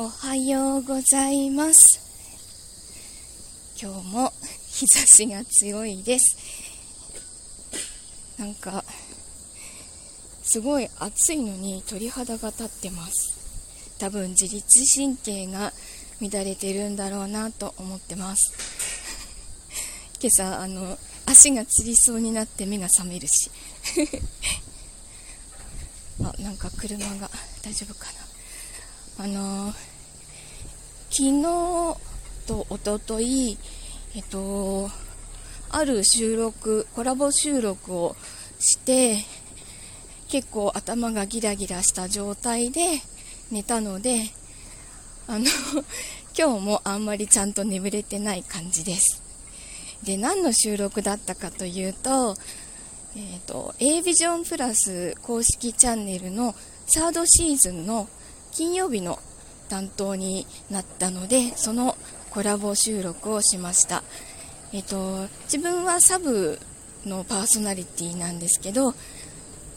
おはようございます。今日も日差しが強いです。なんかすごい暑いのに鳥肌が立ってます。多分自律神経が乱れてるんだろうなと思ってます。今朝あの足がつりそうになって目が覚めるし。あなんか車が大丈夫かな。あのー、昨日とおとといえっとある収録コラボ収録をして結構頭がギラギラした状態で寝たのであの 今日もあんまりちゃんと眠れてない感じです。で何の収録だったかというと,、えーと、A ビジョンプラス公式チャンネルのサードシーズンの金曜日の担当になったのでそのコラボ収録をしました、えーと、自分はサブのパーソナリティなんですけど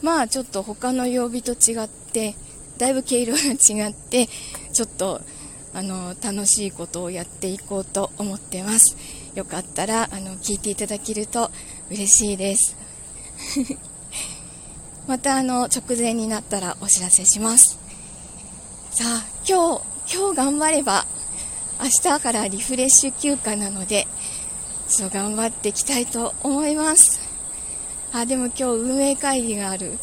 まあちょっと他の曜日と違ってだいぶ毛色が違ってちょっとあの楽しいことをやっていこうと思ってます。よかったらあの聞いていただけると嬉しいです。またあの直前になったらお知らせします。さあ今日今日頑張れば明日からリフレッシュ休暇なのでそう頑張っていきたいと思いますあでも今日運営会議がある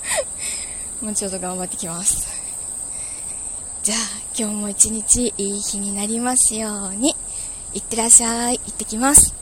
もうちょっと頑張ってきますじゃあ今日も一日いい日になりますようにいってらっしゃい。行ってきます。